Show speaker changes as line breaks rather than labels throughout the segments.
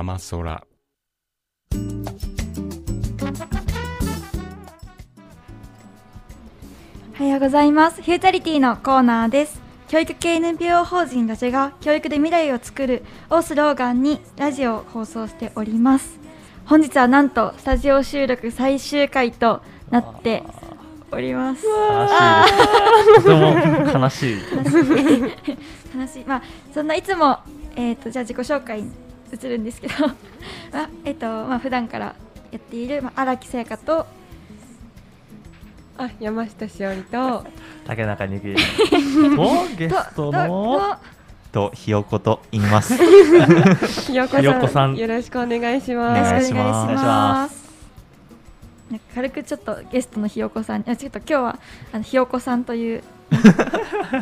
ママソラ
おはようございます。フューチャリティのコーナーです。教育系 NPO 法人ラジェが教育で未来を作るをスローガンにラジオを放送しております。本日はなんとスタジオ収録最終回となっております。
悲しいです。とても悲しい。
悲しい。まあそんないつもえっ、とじゃあ自己紹介に移るんですけど、まあえっ、とまあ普段からやっているまあ荒木さやかと
あ、山下しおりと、
竹中にぎ。おゲストの。
とひよこと言います。
ひよこ
さん
よろしくお願いし
よ
ます。
ろしくお願いしま。
ます
軽くちょっとゲストのひよこさん、あちょっと今日はあのひよこさんという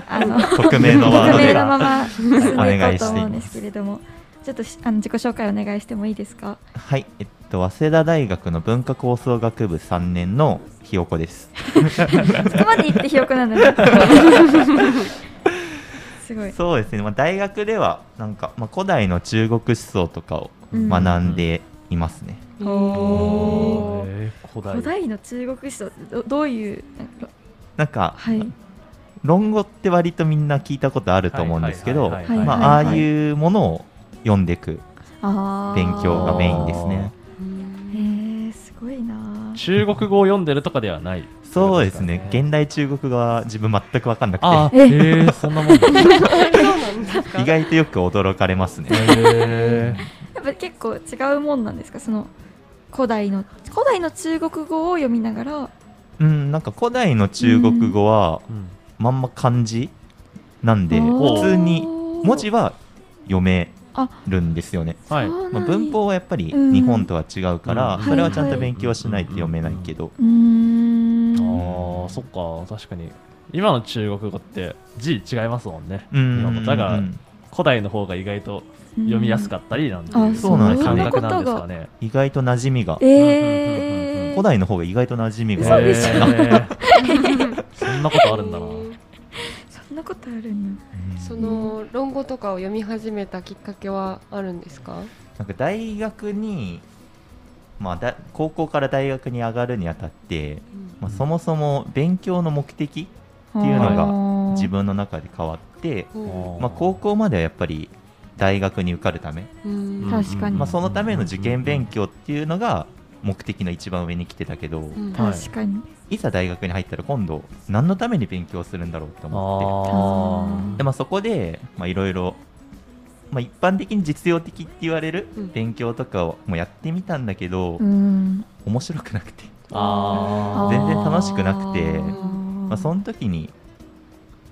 あの
匿名のワー
匿名
ドで
のまま進んでいこうと
お願いしています
思うんですけれども、ちょっとしあの自己紹介お願いしてもいいですか？
はい、えっと早稲田大学の文化構想学部3年のひよこです。
そこまで言ってひよこなんだね。すごい。
そうですね。まあ大学ではなんかまあ古代の中国思想とかを学んでいますね。
おー
えー古代。
古代の中国思想どどういう
なんか
はい
論語って割とみんな聞いたことあると思うんですけど、ああいうものを読んでいく勉強がメインですね。
へえすごいな。
中国語を読んでるとかではない？
そうですね。現代中国語は自分全く分かんなく
あ、
て、
へえ、そんなもんだ。
意外とよく驚かれますね。
へ
やっぱ結構違うもんなんですか？その古代の古代の中国語を読みながら
うん、なんか古代の中国語は
ーうん
まんま漢字なんで普通に文字は読め
あ
るんですよね。
はい。
まあ、文法はやっぱり
うん。
日本とは違うから、
うん
それはちゃんと勉強しないと読めないけど、
ああ、そっか、確かに。今の中国語って字違いますもんね。
うん。
だから
うん
古代の方が意外と読みやすかったりなんていう
あ
そうなんですよね。
感覚なんですかね。
意外と馴染みが。
えー、
古代の方が意外と馴染みが。
そんなことあるんだな。
ことあるんだ。
うん。
その論語とかを読み始めたきっかけはあるんですか？
なんか大学に、まあ、だ高校から大学に上がるにあたって、まあ、そもそも勉強の目的
って
いうのが
が
自分の中で変わって、
うん。
まあ、高校まではやっぱり大学に受かるため、
うん。
確かに。
まあ、そのための受験勉強っていうのが目的の一番上に来てたけど、
うん。
はい。
確かに、
いざ大学に入ったら今度何のために勉強するんだろうって思って。
あ
で、まあ、そこでまあいろいろまあ一般的に実用的って言われる
うん
勉強とかをもうやってみたんだけど、
うん。
面白くなくて、
あ
全然楽しくなくて。まあ、その時に、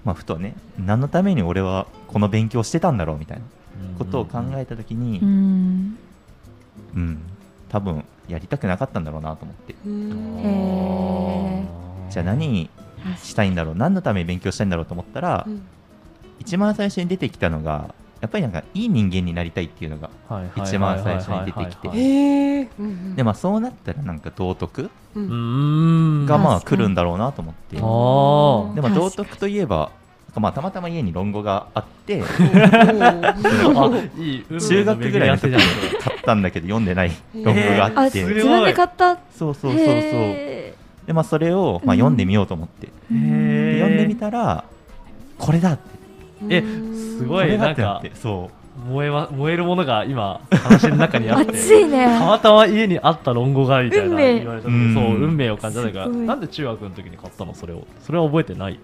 まあ、ふとね何のために俺はこの勉強してたんだろうみたいな
ー
ことを考えた時に、
うん。
うん、多分やりたくなかったんだろうなと思って。じゃあ何したいんだろう？何のために勉強したいんだろうと思ったら、
うん。
一番最初に出てきたのがやっぱりなんかいい人間になりたいっていうのが一番最初に出てきてでまあそうなったらなんか道徳がまあ来るんだろうなと思って。
あ
で
ー
も道徳といえばまあたまたま家に論語があって中学ぐらいの時に買ったんだけど読んでない論語があ
あ
って、
すごい
自分で買った？
そうそうそうそう。
へ
でまあそれをまあ
うん。
読んでみようと思って、
ー。
で読んでみたらこれだって。
えす
こ
ごいなんか
そう。
燃えま燃えるものが今話の中にあって。
熱いね。
たまたま家にあった論語がみたいな
運命。
言われた時
うん
そう運命を感じたというかなんで中学の時に買ったの？それを。それは覚えてない？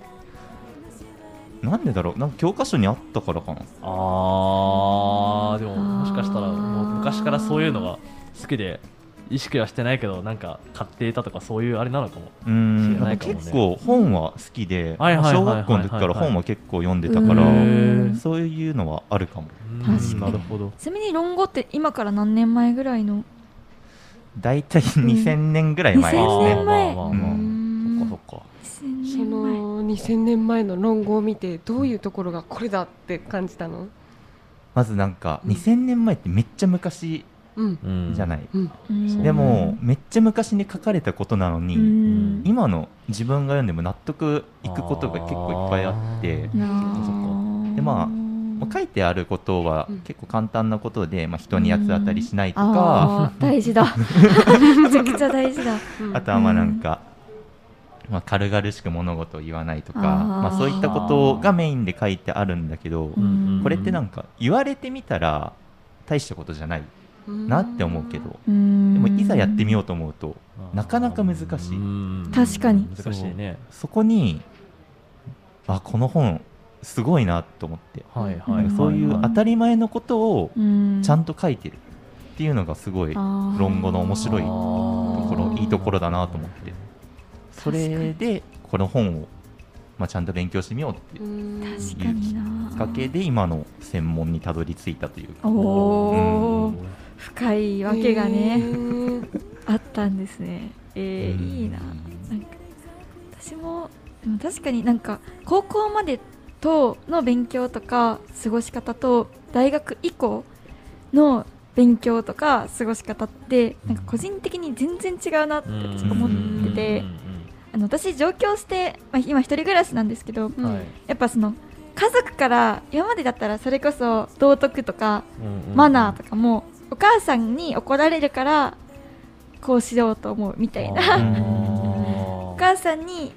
なんでだろう？なんか教科書にあったからかな。
あーでももしかしたらもう昔からそういうのが好きで意識はしてないけどなんか買っていたとかそういうあれなのかも。
うーん
知らないかもね。
結構本は好きで小学校の時から本は結構読んでたか
う
ら
ん。
そういうのはあるかも。
うん。
確かに。
なるほど。
ちなみに論語って今から何年前ぐらいの？
大体2000年ぐらい前です
2000
ね
年前。
まあまあまあまあ。
うん。
そっかそっか。
そのの2000年前の論語を見てどういうところがこれだって感じたの？
まずなんか
うん。
2000年前ってめっちゃ昔
うん。
うん。
じゃない、
うん。
うん。
でもめっちゃ昔に書かれたことなのに、
うん。
今の自分が読んでも納得いくことが結構いっぱいあってでまあまあ書いてあることは
うん。
結構簡単なことで、まあ、人に八つ当たりしないとか、
大事だ。めちゃくちゃ大事だ。
うん。
あとはまあなんか、まあ、軽々しく物事を言わないとかまあ、そういったことがメインで書いてあるんだけど、
うん
これってなんか言われてみたら大したことじゃないなって思うけど、で
で
もいざやってみよ
う
うと思うとなかなか難しい。
うん。
確かに。
難しいね。
そこにあこの本すごいなと思って、
はい
は
ないそういう当たり前のことを
ん。
ちゃんと書いてるっていうのがすごい論語の面白いところいいところだなと思ってそれでこの本を、まあ、ちゃんと勉強してみようっていう
確かにな。
きっかけで今の専門にたどり着いたという。か
おお、
うん
深いわけがね、
ね
あったんですね。えー
うん。
いいな。なんか私もでも確かになんか高校までとの勉強とか過ごし方と大学以降の勉強とか過ごし方ってなんか個人的に全然違うなって私思っててあの私上京して、まあ、今一人暮らしなんですけど
うん。
はい。
やっぱその家族から今までだったらそれこそ道徳とか
うんうん
マナーとかもお母さんに怒られるからこうしようと思うみたいな。お母さんに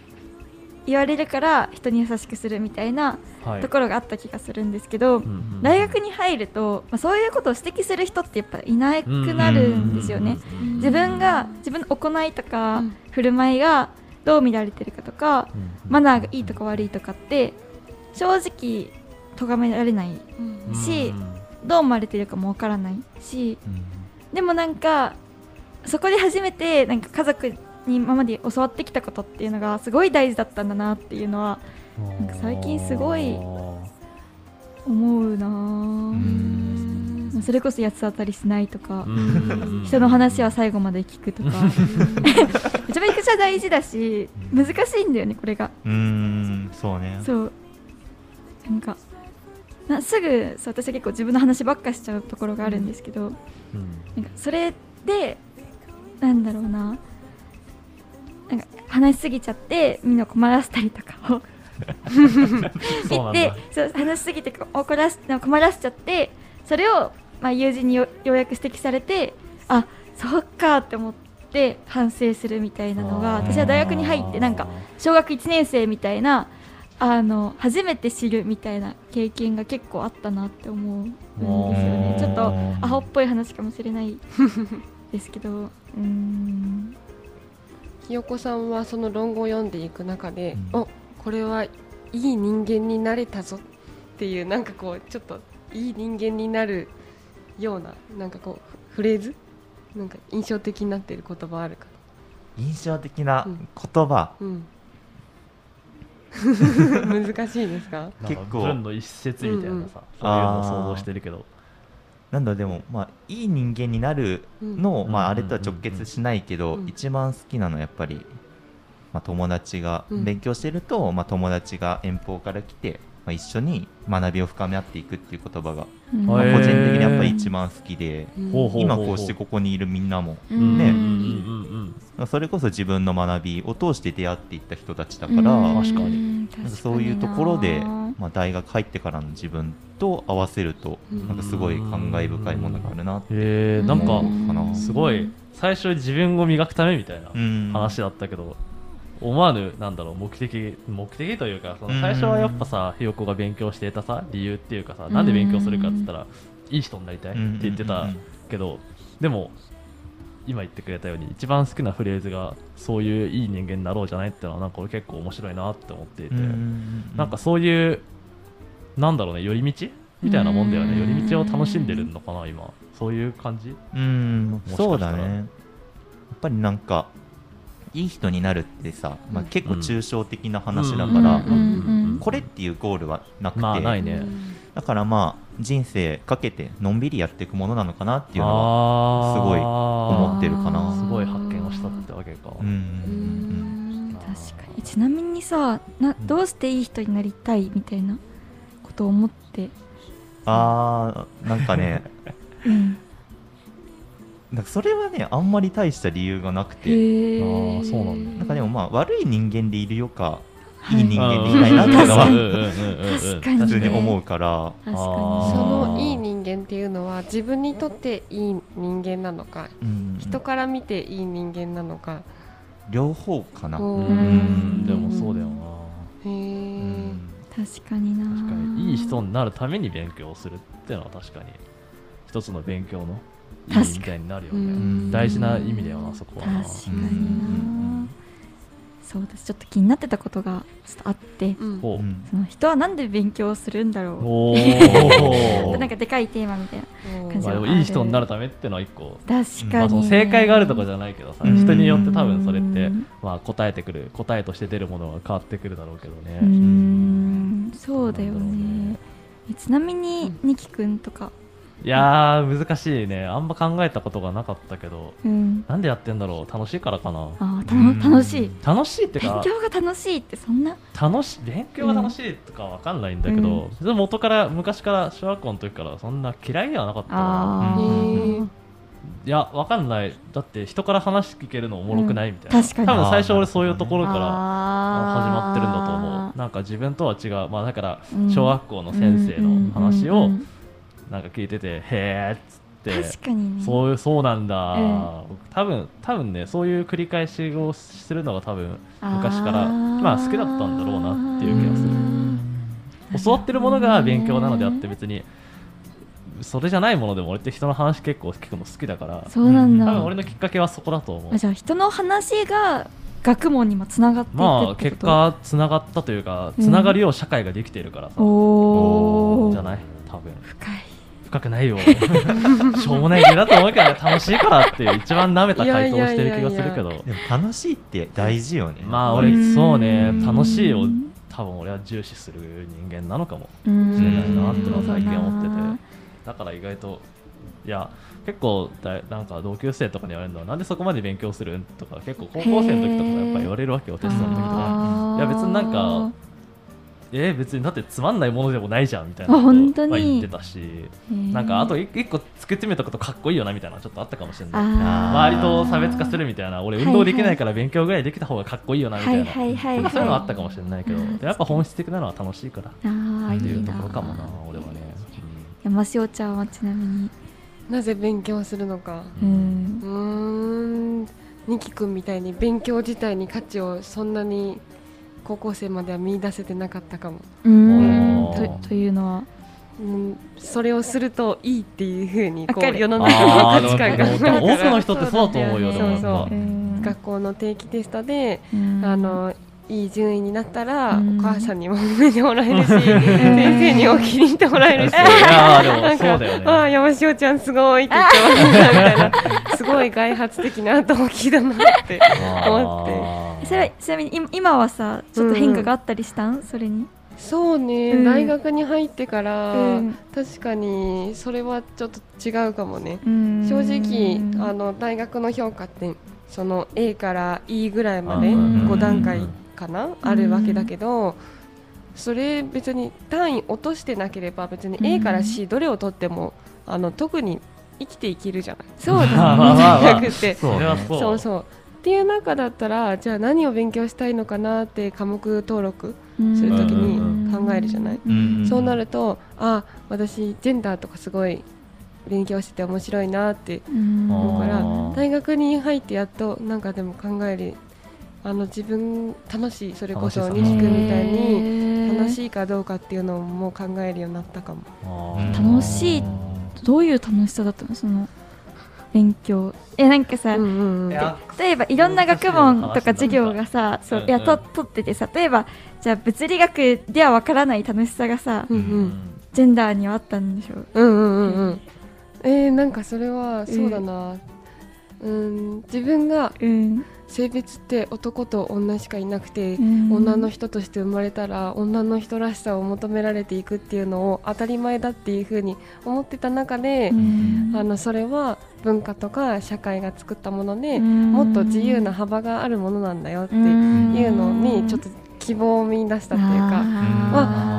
言われるから人に優しくするみたいな
はい。
ところがあった気がするんですけど、
うんうん
大学に入ると、まあ、そういうことを指摘する人ってやっぱいなくなるんですよね。
うんうん。
自分が自分の行いとか
うん。
振る舞いがどう見られてるかとか
うん。
マナーがいいとか悪いとかって正直咎められない
うん。
しどう思われてるかもわからないしでもなんかそこで初めてなんか家族に今まで教わってきたことっていうのがすごい大事だったんだなっていうのはなんか最近すごい思うなそれこそ八つ当たりしないとか。
うん。
人の話は最後まで聞くとか。めちゃめちゃ大事だし難しいんだよねこれが。
うーんそうね。
そう。なんかなすぐそう私は結構自分の話ばっかしちゃうところがあるんですけど、
うん。
なんかそれでなんだろうな。なんか話しすぎちゃってみんなを困らせたりとかを。
そうなん
で
だ
そう話しすぎて怒らし困らせちゃってそれを、まあ、友人によようやく指摘されてあそっかって思って反省するみたいなのが私は大学に入ってなんか小学1年生みたいなあの初めて知るみたいな経験が結構あったなって思うんですよね。ちょっとアホっぽい話かもしれない ですけど。うーん。
ひよこさんはその論語を読んでいく中で、
うん。
おこれはいい人間になれたぞっていうなんかこうちょっといい人間になるようななんかこうフレーズ？なんか印象的になっている言葉あるか？
印象的な言葉、
うん。難しいですか？
結構。
文の一節みたいなさ、
うんうん。
そういうのを想像してるけど。
なんだでもまあいい人間になるの、
うん。
まああれとは直結しないけど、
うん。
一番好きなのはやっぱり、まあ、友達が
うん。
勉強してると、まあ、友達が遠方から来て、まあ、一緒に学びを深め合っていくっていう言葉が、
うん。
まあ、個人的にやっぱり一番好きで、今こうしてここにいるみんなも
うん
ね
うんうんうん。
それこそ自分の学びを通して出会っていった人たちだから、
うん。
確か
に。
なんかそういうところで、まあ、大学入ってからの自分と合わせると、
うん。
なんかすごい感慨深いものがあるなって。
へえなんかすごい。最初自分を磨くためみたいな
うん。
話だったけど、思わぬなんだろう目的目的というかその
うん
最初はやっぱさひよこが勉強していたさ理由っていうかさなんで勉強するかっつったらいい人になりたいって言ってたけどでも今言ってくれたように一番好きなフレーズがそういういい人間になろうじゃないっていうのはなんか俺結構面白いなって思っていて、なんかそういうなんだろうね寄り道みたいなもんだよね寄り道を楽しんでるのかな今。そういう感じ？
うんそうだね。やっぱりなんかいい人になるってさ、まあ、
うん。
結構抽象的な話だ
うん。
から、
うん。うん。
これっていうゴールはなくて、
まあないね。
だからまあ人生かけてのんびりやっていくものなのかなっていうのはすごい思ってるかな。
すごい発見をしたってわけか、
確確かに。ちなみにさなどうしていい人になりたいみたいなことを思って。
あーなんかね
うん
なんかそれはねあんまり大した理由がなくて。
あーそうなんだ
なんかでもまあ悪い人間でいるよか
はい。
いい人間でいたいなっていうのは
うんうんうんうんうん
確かに
普通に思うから
確かに
あー
そのいい人間っていうのは自分にとっていい人間なのか
うん
人から見ていい人間なのか
両方かな
うんでもそうだよな
へ
う
え
ん
確かにな
確かにいい人になるために勉強をするっていうのは確かに一つの勉強の意味みたいになるよ
う
ね
ん。
大事な意味だよなそこは。な
確かに。な、
うん
そう私ちょっと気になってたことがちょっとあって。
うん。
その人はなんで勉強するんだろう。なんかでかいテーマみたいな感じ
まあでもいい人になるためっていうのは一個。
確かに、
まあその正解があるとかじゃないけどさ
うん。
人によって多分それって
うん
まあ答えてくる答えとして出るものが変わってくるだろうけどね。
ん。そうだよね。
ね。
えちなみにニキくんとか
いやー難しいね。あんま考えたことがなかったけど
うん。
なんでやってんだろう。楽しいからかな。
あーた
うん。
の楽しい。
楽しいって
勉
か
強が楽しいってそんな？
楽し勉強が楽しいとかわかんないんだけど、でも元から昔から小学校の時からそんな嫌いではなかったいやわかんない。だって人から話聞けるのおもろくないみたいな、
確かに。
多分最初俺そういうところから始まってるんだと思う。なんか自分とは違う。まあだから
うん。
小学校の先生の話を
うんうんうん
なんか聞いてて、へえっつって。
確かにね。
そういうそうなんだ、
うん。
僕多分多分ねそういう繰り返しをするのが多分昔からまあ好きだったんだろうなっていう気がする。
うん。
教わってるものが勉強なのであって別にそれじゃないものでも俺って人の話結構聞くの好きだから
そうなんだ。
多分俺のきっかけはそこだと思う。
あじゃあ人の話が学問にもつながって
まあ結果つながったというか
うん。
つながるよう社会ができているからさ、
おお
じゃない？多分。
深い
深くないよ。しょうもない理由だと思うけどね楽しいからっていう一番舐めた回答をしてる気がするけど。
でも楽しいって大事よね。
まあ俺
うん
そうね楽しいを多分俺は重視する人間なのかも。しれないなってのは最近思ってて。だから意外といや結構だいなんか同級生とかに言われるのはなんでそこまで勉強するんとか結構高校生の時とかやっぱ言われるわけよテストの時とか。いや別になんかえー別にだってつまんないものでもないじゃんみたいな
あ
こ
本当に。
とは言ってたしなんかあと一一個作ってみたことかっこいいよなみたいなのちょっとあったかもしれない。周りと差別化するみたいな俺運動できないから勉強ぐらいできた方がかっこいいよなみたいな、
はいはいはい。はい
そういうのはあったかもしれないけど、
うん。
やっぱ本質的なのは楽しいから。ってい
いう
ところかもな俺はね、
山塩ちゃんはちなみに。
なぜ勉強するのか。
う
うんーん。ニキ君みたいに勉強自体に価値をそんなに高校生までは見出せてなかったかも、
うーん。とというのは？
うん、それをするといいっていうふうにこ
わかる。
う世の中の価値観が
多くの人ってそうだと思うよ
そうそう。学校の定期テストで、
うん。
あのいい順位になったら、
うん。
お母さんにも褒めてもらえるし、先生にも気に入ってもらえるし、なんかああ山塩ちゃんすごいって言ってもらったみたいな、い外発的な動機だなって思って。
それはちなみに今今はさちょっと変化があったりした？ん、それに？
そうね、
うん。
大学に入ってから、
うん。
確かにそれはちょっと違うかもね。
正
正直あの大学の評価ってその A から E ぐらいまで
うん。
5段階かな、あるわけだけどそれ別に単位落としてなければ別に A から C どれを取ってもあの特に生きていけるじゃない。
そうだね。
まあまあまあ
大学って
そう
そう。っていう中だったらじゃあ何を勉強したいのかなって科目登録
うん。
するとき
に
考えるじゃない。
うん
そうなるとあ私ジェンダーとかすごい勉強してて面白いなって
うん。
思うから大学に入ってやっとなんかでも考えるあの自分楽しいそれこそ西君みたいに
に
楽しいかどうかっていうのも考えるようになったかも。
楽しいどういう楽しさだったの？その勉強。えなんかさ、
うんうん
例えばいろんな学問とか授業がさそう
うん
いやと取っててさ例えばじゃあ物理学ではわからない楽しさがさ、
うんうん。
ジェンダーにはあったんでしょ？
うんうんうんうん。えー、なんかそれはそうだな、うん、自分が
うん、
性別って男と女しかいなくて、
うん。
女の人として生まれたら女の人らしさを求められていくっていうのを当たり前だっていうふうに思ってた中で、
うん。
あのそれは文化とか社会が作ったもので
も
もっと自由な幅があるものなんだよって
い
いうのにちょっと希望を見出したっていうか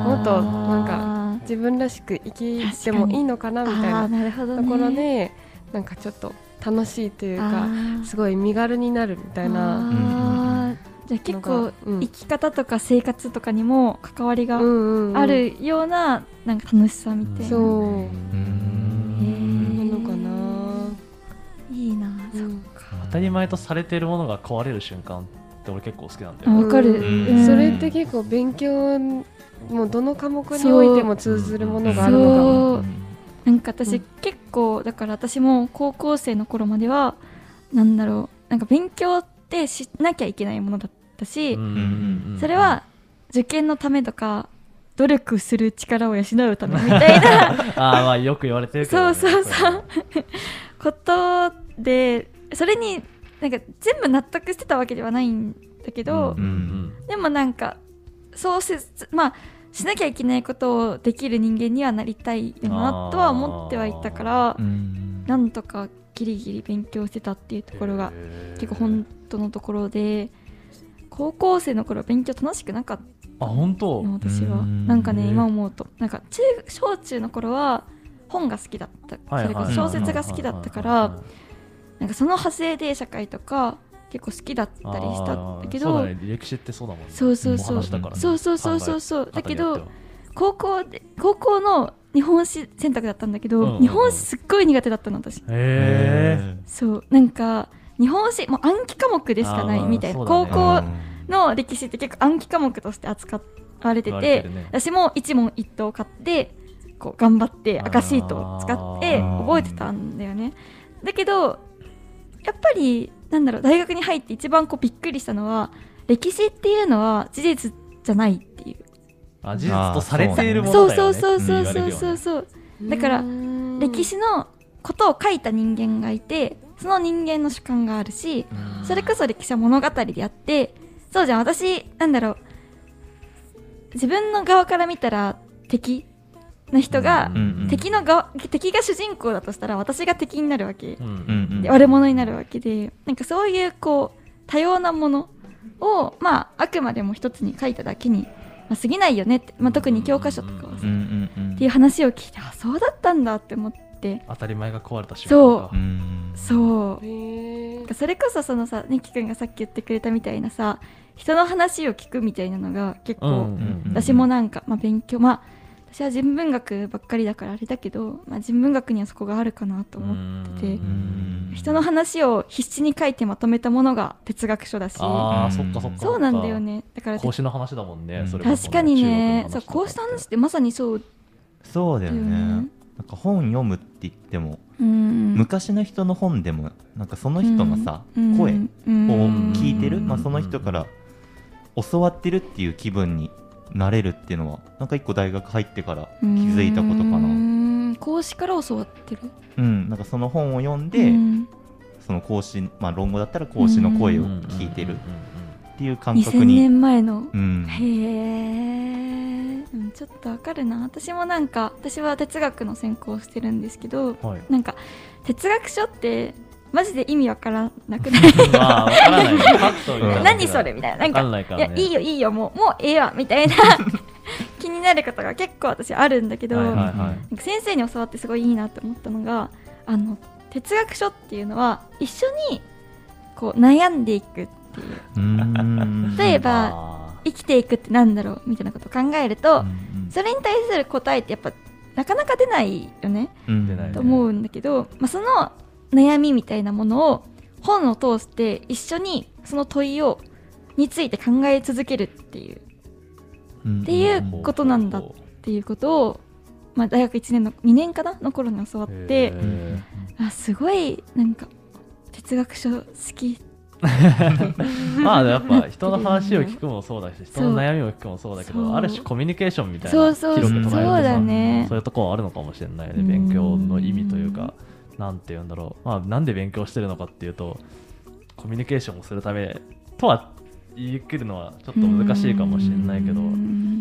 もっとなんか自分らしく生きてもいいのかなみたいなところでなんかちょっと楽しいというかすごい身軽になるみたいな。
じゃあ結構生き方とか生活とかにも関わりがあるようななんか楽しさみたいな。
そうなのかな。
いいな、そっか。
当たり前とされているものが壊れる瞬間って俺結構好きなんだよ。
わかる。
それって結構勉強もうどの科目においても通ずるものがあるのかも。
なんか私、結構だから私も高校生の頃まではなんだろうなんか勉強ってしなきゃいけないものだったし、それは受験のためとか努力する力を養うためみたいな
あまあよく言われてるけど、
ね、そうそうそう。ことでそれになんか全部納得してたわけではないんだけど、うんうんうん、でもなんかそうせまあしなきゃいけないことをできる人間にはなりたいよなとは思ってはいたからなんとかギリギリ勉強してたっていうところが結構本当のところで高校生の頃勉強楽しくなかった。
あ本当？
私は。なんかね今思うとなんか中小中の頃は本が好きだった。それこそ小説が好きだったからなんかその派生で社会とか結構好きだったりしたんだけど、
ね、歴史ってそうだもんね。
そうそうそう、ね、そうそうそうそうそう。だけど高校で高校の日本史選択だったんだけど、うんうんうん、日本史すっごい苦手だったの私。へ
え
そう。なんか日本史もう暗記科目でしかないみたいな、ね、高校の歴史って結構暗記科目として扱われてて、ね、私も一問一答買ってこう頑張って赤シートを使って覚えてたんだよね。だけどやっぱりなんだろう大学に入って一番こうびっくりしたのは歴史っていうのは事実じゃないっていう。
あ事実とされているものだよ、ね、
そうそうそうそうそうそう。だから歴史のことを書いた人間がいてその人間の主観があるしそれこそ歴史は物語であってそうじゃん私なんだろう自分の側から見たら敵の人が、敵の側敵が主人公だとしたら私が敵になるわけ、で悪者になるわけで。なんかそういうこう多様なものをまああくまでも一つに書いただけに、まあ、過ぎないよねって、まあ、特に教科書とかはさ、っていう話を聞いてあそうだったんだって思って。
当たり前が壊れた瞬
間そう。そう。それこそそのさねきくんがさっき言ってくれたみたいなさ人の話を聞くみたいなのが結構、私もなんか、まあ、勉強まあ私は人文学ばっかりだからあれだけど、まあ、人文学にはそこがあるかなと思ってて人の話を必死に書いてまとめたものが哲学書だし。
あそっかそっか
そうなんだよね。だから
孔子の話だもんね、それ
確かにねそう孔子の話ってまさにそう
そうだよね。なんか本読むって言っても、昔の人の本でもなんかその人のさ、声を聞いてる、まあ、その人から教わってるっていう気分になれるっていうのはなんか一個大学入ってから気づいたことかな。
講師から教わってる？
うんなんかその本を読んでその講師まあ論語だったら講師の声を聞いてるっていう感覚に
2000年前の、うん、へえちょっとわかるな。私もなんか私は哲学の専攻してるんですけど、はい、なんか哲学書ってマジで意味わからなくない？まあ、わからない。何それみたいな。なんか、いや、いいよ、いいよ、もう、もうええわ、みたいな。気になることが結構私あるんだけど、先生に教わってすごいいいなと思ったのが、あの、哲学書っていうのは、一緒にこう悩んでいくっていう。例えば、生きていくってなんだろうみたいなことを考えると、それに対する答えってやっぱなかなか出ないよね、と思うんだけど、まあ、その悩みみたいなものを本を通して一緒にその問いをについて考え続けるっていう、うん、っていうことなんだっていうことを、まあ、大学1年の2年かなの頃に教わってあすごいなんか哲学書好き。
まあやっぱ人の話を聞くもそうだし人の悩みを聞くもそうだけどある種コミュニケーションみたいな
そうそうそう。だね。
そういうところあるのかもしれないね。勉強の意味というか。なんて言うんだろう、まあ、なんで勉強してるのかっていうとコミュニケーションをするためとは言い切るのはちょっと難しいかもしれないけど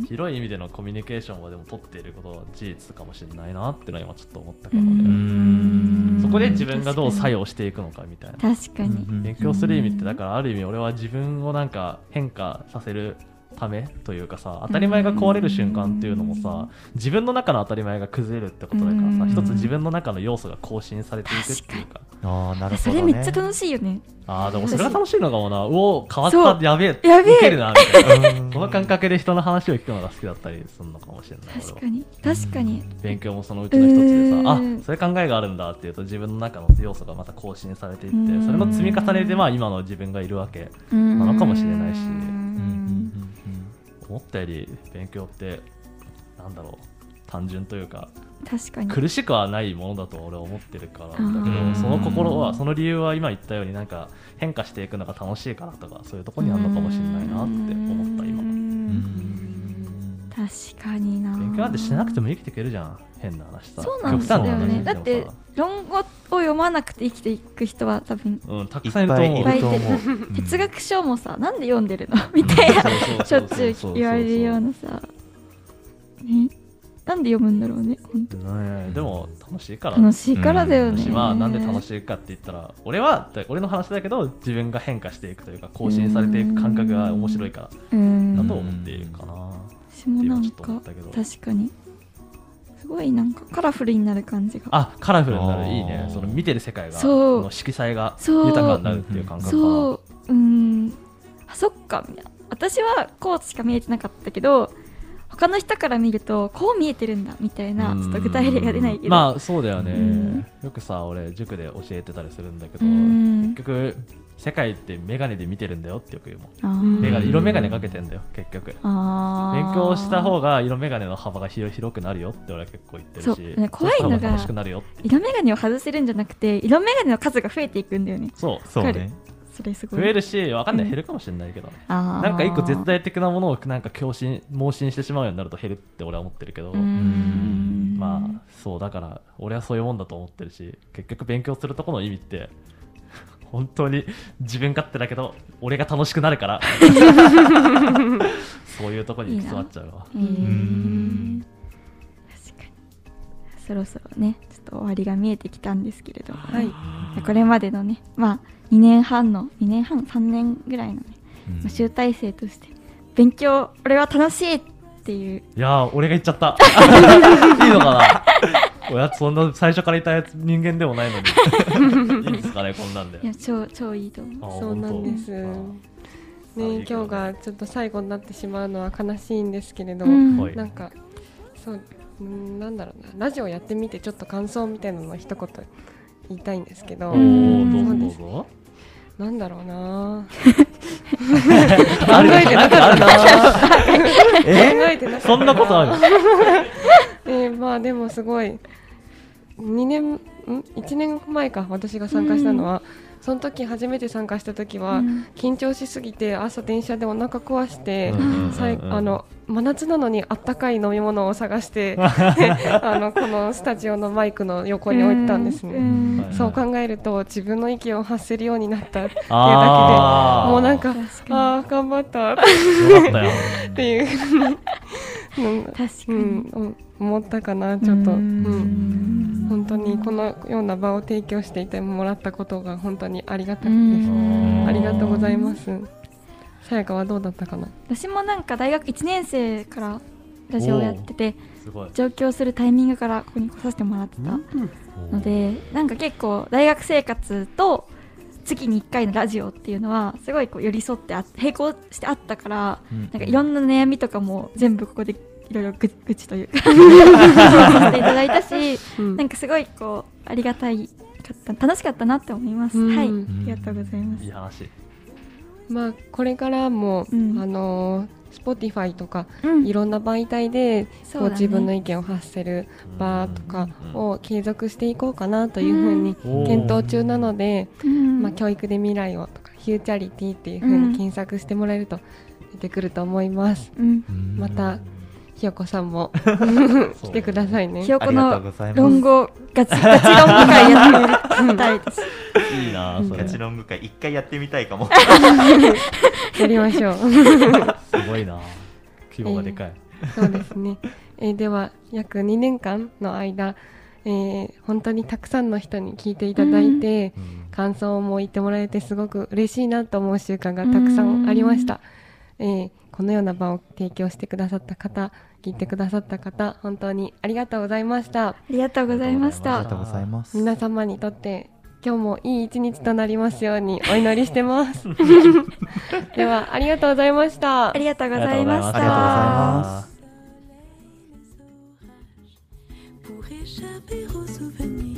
広い意味でのコミュニケーションはでも取っていることは事実かもしれないなっていうのは今ちょっと思ったかもね。そこで自分がどう作用していくのかみたいな。
確かに、
勉強する意味ってだからある意味俺は自分をなんか変化させるためというかさ当たり前が壊れる瞬間っていうのもさ自分の中の当たり前が崩れるってことだからさ
うん
一つ自分の中の要素が更新されていくっていうか。
ああなるほ
そ
ど、ね、
れめっちゃ楽しいよね。
ああでもそれが楽しいのかもなうお変わったやべえ
やべえ。
るなみたいな。
うん。
この感覚で人の話を聞くのが好きだったりするのかもしれない俺は
確かに確かに。
勉強もそのうちの一つでさ、
うん。
あそういう考えがあるんだっていうと自分の中の要素がまた更新されていって
うん。
それの積み重ねでまあ今の自分がいるわけ
な
のかもしれないし。
うんうん
思ったより勉強ってなんだろう単純というか
確かに。
苦しくはないものだと俺は思ってるからだけ
うん
どその心はその理由は今言ったようになんか変化していくのが楽しいからとかそういうところにあるのかもしれないなって思った今
確かにな。
勉強なんてしなくても生きていけるじゃん。変な話さ。
そうなんですよね。だって論語を読まなくて生きていく人は多分
うん、たく
いっ
さんいると思う。
ぱいいると思う。
いっぱ
うん。
哲学書もさなんで読んでるの？みたいなし
し
ょっちゅう言われるようなさ。ね？なんで読むんだろうね本当。
ねでも楽しいから。
楽しいからだよね、
私はなんで楽しいかって言ったら俺は俺の話だけど自分が変化していくというか更新されていく感覚が面白いから。
うん。
だと思っているかな。
私もなんか確かに。すごいなんかカラフルになる感じが。
あカラフルになる。いいね。その見てる世界が
そう。
の色彩が
そう。
豊かになるっていう感覚。
そう。うん。あそっか。みたいな私はこうしか見えてなかったけど他の人から見るとこう見えてるんだみたいな
うん。
ちょっと具体例が出ないけど。
まあそうだよね、
うん。
よくさ俺塾で教えてたりするんだけ
う
ど、
ん。
結局世界って眼鏡で見てるんだよってよく言うもん。眼鏡色眼鏡かけてんだよ結局。勉強した方が色眼鏡の幅が広広くなるよって俺は結構言ってるし。
怖いのが色眼鏡を外せるんじゃなくて色眼鏡の数が増えていくんだよね。
そう
そうね。
それすごい。
増えるしわかんない。
うん
減るかもしれないけど。ね、なんか一個絶対的なものをなんか共振盲信してしまうようになると減るって俺は思ってるけど、まあそうだから俺はそういうもんだと思ってるし結局勉強するとこの意味って本当に自分勝手だけど俺が楽しくなるから。そういうとこに行き詰まっちゃうわ。
へー確かに。そろそろねちょっと終わりが見えてきたんですけれども、
はい。
これまでのねまあ2年半の2年半3年ぐらいのね、
うん。
まあ集大成として勉強俺は楽しいっていう。
いやー俺が言っちゃった。いいのかな？俺はそんな最初からいたやつ人間でもないのに。いいんですかねこんなんで。
いや超超いいと思う。
あ
そうなんです。ね今日がちょっと最後になってしまうのは悲しいんですけれど、
うん。
はい。
なんかそううんなんだろうな。ラジオやってみてちょっと感想みたいなのを一言言いたいんですけど、そうです。
どうぞ。
なんだろうな。考えてなかった。な考
え？
えてなかった
そんなことある？
あでもすごい。2年ん？1年前か私が参加したのは、その時初めて参加した時は、
うん。
緊張しすぎて朝電車でお腹壊して、
うん
あの真夏なのにあったかい飲み物を探して あのこのスタジオのマイクの横に置いてたんですね。そう考えると自分の息を発せるようになったっていうだけでもうなんかああ頑張った。っていう。うん
確か
う
に、
ん、思ったかなちょっと、
う
うん。
ん
本当にこのような場を提供していてもらったことが本当にありがたく
う
です。
ん。
ありがとうございます。さやかはどうだったかな？
私もなんか大学1年生からラジオをやってて
すごい。
上京するタイミングからここに来させてもらってたのでなんか結構大学生活と月に1回のラジオっていうのはすごいこう寄り添ってあ並行してあったからなんかいろんな悩みとかも全部ここでいろいろぐ愚痴というか させていただいたし
うん。
なんかすごいこうありがたいかった楽しかったなって思います、
うん。
はい。ありがとうございます。
いい。話
まあこれからも、
うん。
あのー Spotify とか
うん。
いろんな媒体で
そうだね。
こう自分の意見を発せる場とかを継続していこうかなというふうに
うん。
検討中なので、
うん。
まあ、教育で未来をとかフューチャリティっていうふうに検索してもらえると出てくると思います。
うん。
またひよこさんも 来てくださいね。
ひ。よこの論語ガチガチ論語会やってみたいです
なそれ。
ガチ
す
ロング会一回やってみたいかも。
やりましょう。
ごいな。規模がでかい。
そうですね。えーでは約2年間の間、えー本当にたくさんの人に聞いていただいて、
うん。
感想も言ってもらえてすごく嬉しいなと思う習慣がたくさんありました、えーこのような場を提供してくださった方聞いてくださった方本当にありがとうございました。
ありがとうございました。
ありがとうございます。
皆様にとって今日もいい一日となりますようにお祈りしてます。ではありがとうございました。
ありがとうございまし
ありがとうございます。
た
pour échapper aux souvenirs.